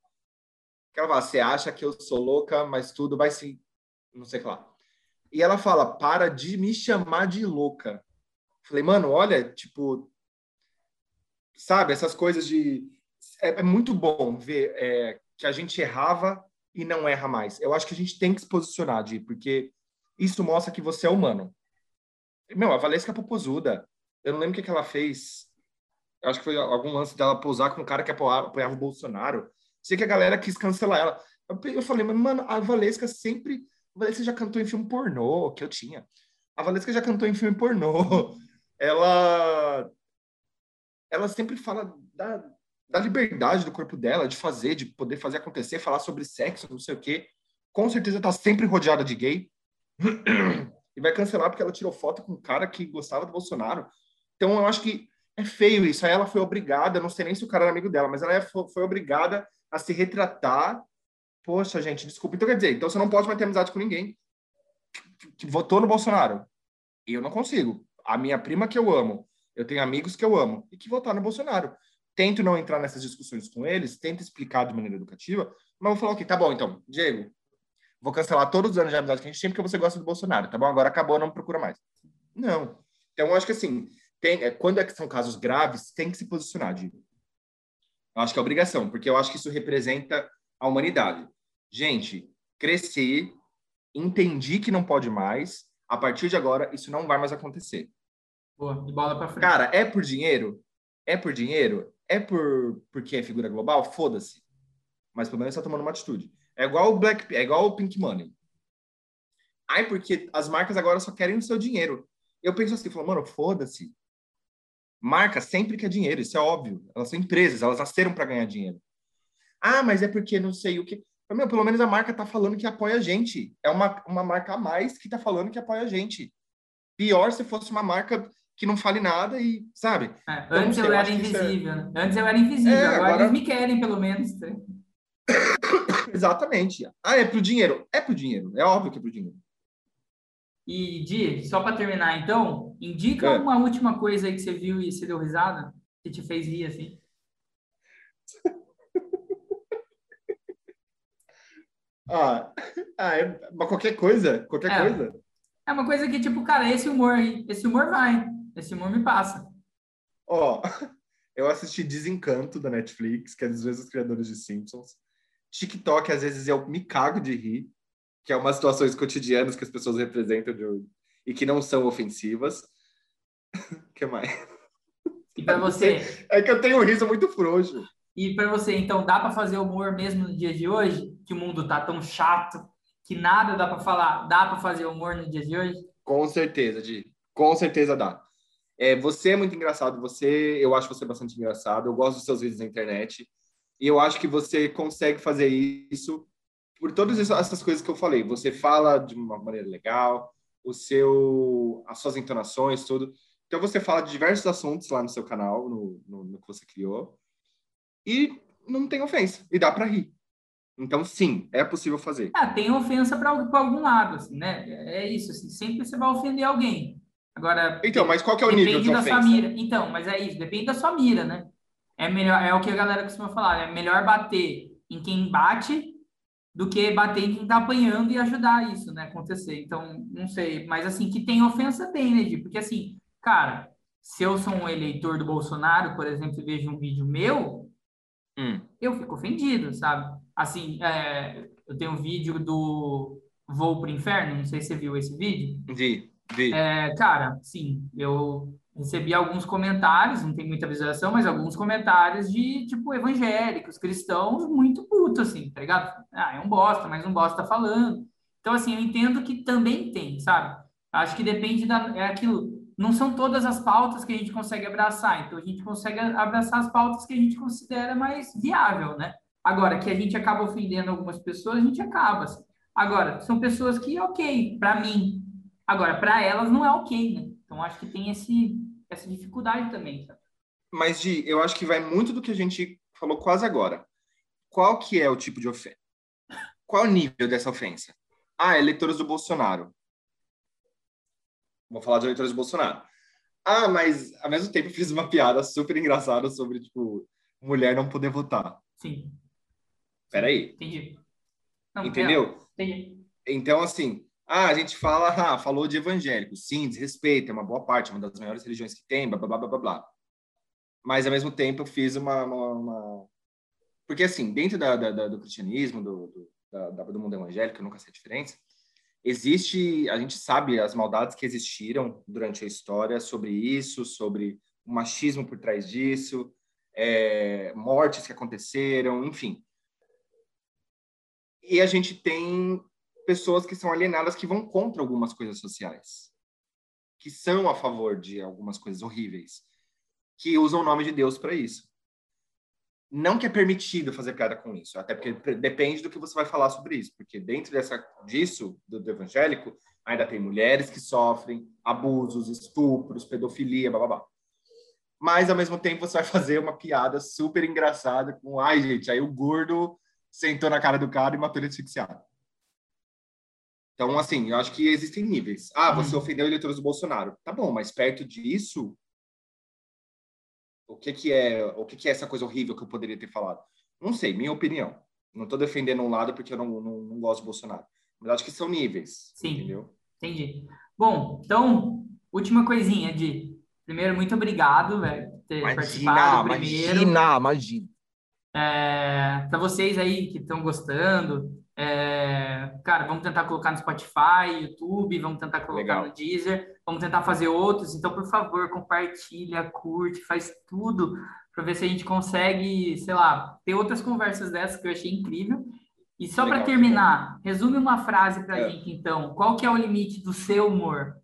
Ela fala, você acha que eu sou louca, mas tudo vai se... Não sei o que lá. E ela fala, para de me chamar de louca. Falei, mano, olha, tipo... Sabe, essas coisas de... É, é muito bom ver é, que a gente errava e não erra mais. Eu acho que a gente tem que se posicionar, Di, porque isso mostra que você é humano. Meu, a Valesca Popozuda, eu não lembro o que, que ela fez. Eu acho que foi algum lance dela pousar com um cara que apoiava, o Bolsonaro. Sei que a galera quis cancelar ela. Eu falei, mas, mano, a Valesca sempre. A Valesca já cantou em filme pornô, que eu tinha. A Valesca já cantou em filme pornô. Ela. Ela sempre fala da, da liberdade do corpo dela, de fazer, de poder fazer acontecer, falar sobre sexo, não sei o quê. Com certeza tá sempre rodeada de gay. e vai cancelar porque ela tirou foto com um cara que gostava do Bolsonaro. Então eu acho que é feio isso. Aí ela foi obrigada, não sei nem se o cara era amigo dela, mas ela é- fo- foi obrigada a se retratar. Poxa, gente, desculpa. Então quer dizer, então você não pode mais ter amizade com ninguém que votou no Bolsonaro. Eu não consigo. A minha prima que eu amo, eu tenho amigos que eu amo e que votaram no Bolsonaro. Tento não entrar nessas discussões com eles, tento explicar de maneira educativa, mas vou falar o quê? Tá bom, então, Diego, vou cancelar todos os anos de amizade que a gente tem porque você gosta do Bolsonaro, tá bom? Agora acabou, não me procura mais. Não. Então, eu acho que assim, tem, é, quando é que são casos graves, tem que se posicionar, Diego. Eu acho que é obrigação, porque eu acho que isso representa a humanidade. Gente, cresci, entendi que não pode mais, a partir de agora, isso não vai mais acontecer. Boa, e bola pra frente. Cara, é por dinheiro? É por dinheiro? É por porque é figura global? Foda-se. Mas pelo menos está tomando uma atitude. É igual o Black, é igual o Pink Money. Ai, porque as marcas agora só querem o seu dinheiro. Eu penso assim, falo, mano, foda-se. Marca sempre quer dinheiro, isso é óbvio. Elas são empresas, elas nasceram para ganhar dinheiro. Ah, mas é porque não sei o que. Meu, pelo menos a marca tá falando que apoia a gente. É uma, uma marca a mais que tá falando que apoia a gente. Pior se fosse uma marca que não fale nada e, sabe? É, então, antes sei, eu, eu era é invisível, é... né? Antes eu era invisível, é, agora, agora, eles me querem, pelo menos. Exatamente. Ah, é pro dinheiro. É pro dinheiro. É óbvio que é pro dinheiro. E, Di, só para terminar, então, indica é. uma última coisa aí que você viu e você deu risada, que te fez rir, assim. ah, ah é, mas qualquer coisa, qualquer é. coisa. É uma coisa que, tipo, cara, esse humor aí, esse humor vai, esse humor me passa. Ó, oh, eu assisti Desencanto da Netflix, que é dos mesmos criadores de Simpsons. TikTok, às vezes, eu me cago de rir, que é umas situações cotidianas que as pessoas representam de, e que não são ofensivas. O que mais? E para você? É que eu tenho um riso muito frouxo. E para você, então, dá para fazer humor mesmo no dia de hoje? Que o mundo tá tão chato, que nada dá para falar. Dá para fazer humor no dia de hoje? Com certeza, Di. Com certeza dá. É, você é muito engraçado. Você, eu acho você bastante engraçado. Eu gosto dos seus vídeos na internet. E eu acho que você consegue fazer isso por todas essas coisas que eu falei. Você fala de uma maneira legal, o seu, as suas entonações, tudo. Então você fala de diversos assuntos lá no seu canal, no, no, no que você criou, e não tem ofensa, e dá para rir. Então, sim, é possível fazer. Ah, tem ofensa para algum lado, assim, né? É isso, assim, sempre você vai ofender alguém. Agora. Então, mas qual que é o nível de da ofensa? Sua mira. Então, mas é isso, depende da sua mira, né? é melhor, é o que a galera costuma falar, é melhor bater em quem bate do que bater em quem tá apanhando e ajudar isso, né, acontecer. Então, não sei, mas assim, que tem ofensa tem, né, Porque assim, cara, se eu sou um eleitor do Bolsonaro, por exemplo, e vejo um vídeo meu, hum. eu fico ofendido, sabe? Assim, é, eu tenho um vídeo do Voo pro Inferno, não sei se você viu esse vídeo. Vi. É, cara, sim, eu recebi alguns comentários, não tem muita visualização, mas alguns comentários de, tipo, evangélicos, cristãos, muito puto, assim, tá ligado? Ah, é um bosta, mas um bosta tá falando. Então, assim, eu entendo que também tem, sabe? Acho que depende da... É aquilo, não são todas as pautas que a gente consegue abraçar, então a gente consegue abraçar as pautas que a gente considera mais viável, né? Agora, que a gente acaba ofendendo algumas pessoas, a gente acaba. Assim. Agora, são pessoas que, ok, para mim. Agora, para elas não é ok, né? Então, acho que tem esse, essa dificuldade também, sabe? Mas, Di, eu acho que vai muito do que a gente falou quase agora. Qual que é o tipo de ofensa? Qual é o nível dessa ofensa? Ah, eleitores do Bolsonaro. Vou falar de eleitores do Bolsonaro. Ah, mas ao mesmo tempo fiz uma piada super engraçada sobre, tipo, mulher não poder votar. Sim. Peraí. Entendi. Não, Entendeu? Entendi. Então, assim, ah, a gente fala, ah, falou de evangélico. Sim, desrespeito, é uma boa parte, uma das maiores religiões que tem, blá, blá, blá, blá, blá. Mas, ao mesmo tempo, eu fiz uma... uma, uma... Porque, assim, dentro da, da, do cristianismo, do, do, da, do mundo evangélico, eu nunca sei a diferença, existe, a gente sabe as maldades que existiram durante a história sobre isso, sobre o machismo por trás disso, é, mortes que aconteceram, enfim. E a gente tem pessoas que são alienadas que vão contra algumas coisas sociais, que são a favor de algumas coisas horríveis, que usam o nome de Deus para isso. Não que é permitido fazer piada com isso, até porque depende do que você vai falar sobre isso, porque dentro dessa disso do, do evangélico ainda tem mulheres que sofrem abusos, estupros, pedofilia, blá blá blá. Mas ao mesmo tempo você vai fazer uma piada super engraçada com, ai gente, aí o gordo sentou na cara do cara e matou ele asfixiado. Então, assim, eu acho que existem níveis. Ah, você hum. ofendeu eleitores do Bolsonaro. Tá bom, mas perto disso, o que que é, o que que é essa coisa horrível que eu poderia ter falado? Não sei, minha opinião. Não estou defendendo um lado porque eu não, não, não, gosto do Bolsonaro. Mas acho que são níveis. Sim. Entendeu? Entendi. Bom, então, última coisinha de primeiro, muito obrigado, velho, por ter imagina, participado primeiro. Imagina, imagina. É, para vocês aí que estão gostando, é, cara, vamos tentar colocar no Spotify, YouTube, vamos tentar colocar Legal. no Deezer, vamos tentar fazer outros. Então, por favor, compartilha, curte, faz tudo para ver se a gente consegue, sei lá, ter outras conversas dessas que eu achei incrível. E só para terminar, resume uma frase pra É. gente então. Qual que é o limite do seu humor?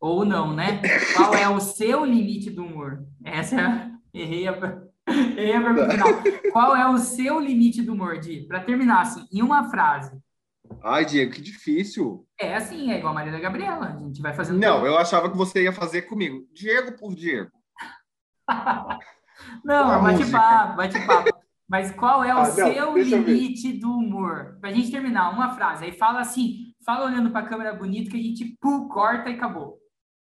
Ou não, né? Qual é o seu limite do humor? Essa é a... Errei a... Errei a pergunta final. Qual é o seu limite do humor, Di? Para terminar, assim, em uma frase. Ai, Diego, que difícil. É assim, é igual a Maria da Gabriela. A gente vai fazendo... Não, eu achava que você ia fazer comigo. Diego por Diego. Não, bate-papo, bate-papo. Mas qual é o Ah, não, seu limite do humor? Pra gente terminar, uma frase. Aí fala assim, fala olhando pra câmera bonita que a gente pum, corta e acabou.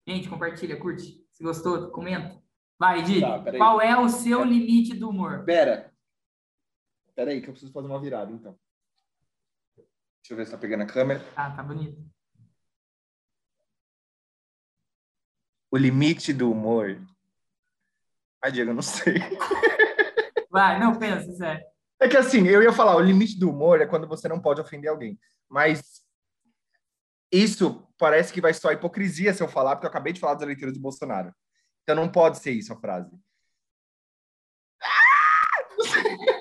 Gente, compartilha, curte. Se gostou, comenta. Vai, Di. Tá, qual é o seu limite do humor? Pera. Pera aí, que eu preciso fazer uma virada, então. Deixa eu ver se tá pegando a câmera. Ah, tá bonito. O limite do humor. Ai, Diego, eu não sei. Vai, não pensa, sério. É que assim, eu ia falar, o limite do humor é quando você não pode ofender alguém. Mas isso parece que vai soar hipocrisia se eu falar, porque eu acabei de falar das leituras do Bolsonaro. Então não pode ser isso a frase.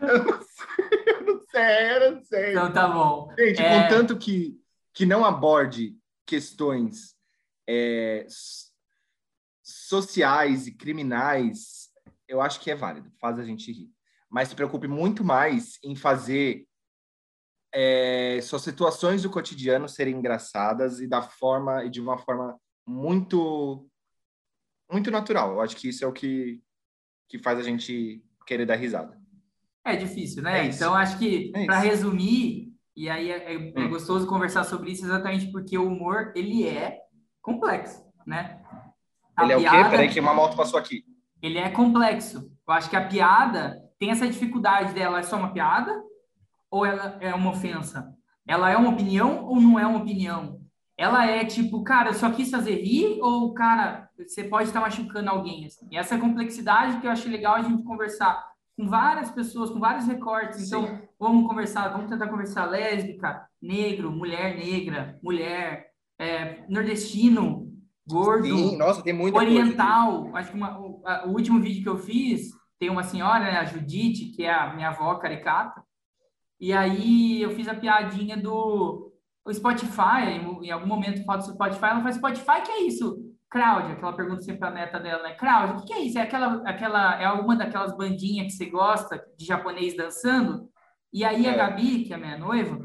Eu não sei, eu não sei, eu não sei. Então tá bom. Gente, É. contanto que, que não aborde questões é, sociais e criminais, eu acho que é válido, faz a gente rir. Mas se preocupe muito mais em fazer é, suas situações do cotidiano serem engraçadas e da forma e de uma forma muito muito natural. Eu acho que isso é o que que faz a gente querer dar risada. É difícil, né? É então acho que É para resumir, e aí é, é- é Hum. gostoso conversar sobre isso exatamente porque o humor ele é complexo, né? A Ele é o quê? piada- Peraí que uma moto passou aqui. ele é complexo. Eu acho que a piada tem essa dificuldade dela, é só uma piada ou ela é uma ofensa? Ela é uma opinião ou não é uma opinião? Ela é tipo, cara, eu só quis fazer rir ou, cara, você pode estar machucando alguém? assim? E essa é complexidade que eu acho legal a gente conversar com várias pessoas, com vários recortes. Então, vamos conversar, vamos tentar conversar lésbica, negro, mulher negra, mulher, é, nordestino, gordo Sim, nossa, tem muita coisa. oriental. Acho que uma- o, a- o último vídeo que eu fiz tem uma senhora, né, a Judite, que é a minha avó caricata. E aí eu fiz a piadinha do o Spotify. Em, em algum momento falo do Spotify. Ela fala: Spotify, que é isso? Cláudia, que ela pergunta sempre pra neta dela, né? Cláudia, o que, é isso? É aquela, aquela, é alguma daquelas bandinhas que você gosta de japonês dançando? E aí a É. Gabi, que é a minha noiva,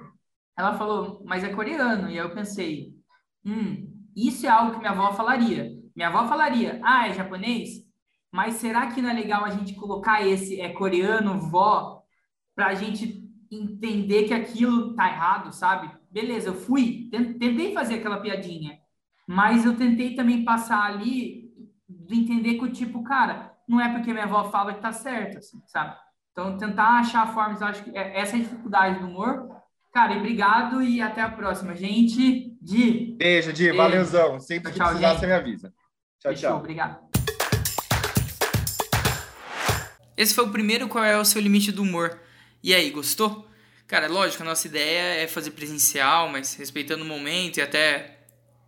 ela falou, mas é coreano. E aí eu pensei, hum, isso é algo que minha avó falaria. Minha avó falaria, ah, é japonês? Mas será que não é legal a gente colocar esse é coreano, vó, pra gente entender que aquilo tá errado, sabe? Beleza, eu fui, ten- tentei fazer aquela piadinha, mas eu tentei também passar ali de entender que o tipo, cara, não é porque minha avó fala que tá certo, assim, sabe? Então, tentar achar formas, eu acho que é- essa é a dificuldade do humor. Cara, e obrigado e até a próxima. Gente, de Beijo, Di, Beijo. valeuzão. Sempre que Tchau, precisar, gente. você me avisa. Tchau, Fechou, tchau. obrigado. Esse foi o primeiro Qual é o seu limite do humor. E aí, gostou? Cara, lógico, a nossa ideia é fazer presencial, mas respeitando o momento e até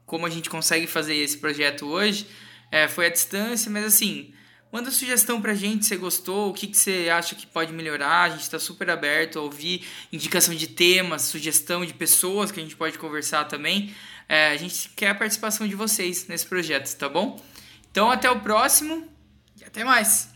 como a gente consegue fazer esse projeto hoje, é, foi à distância, mas assim, manda sugestão pra gente se gostou, o que, que você acha que pode melhorar, a gente tá super aberto a ouvir indicação de temas, sugestão de pessoas que a gente pode conversar também. É, a gente quer a participação de vocês nesse projeto, tá bom? Então até o próximo e até mais!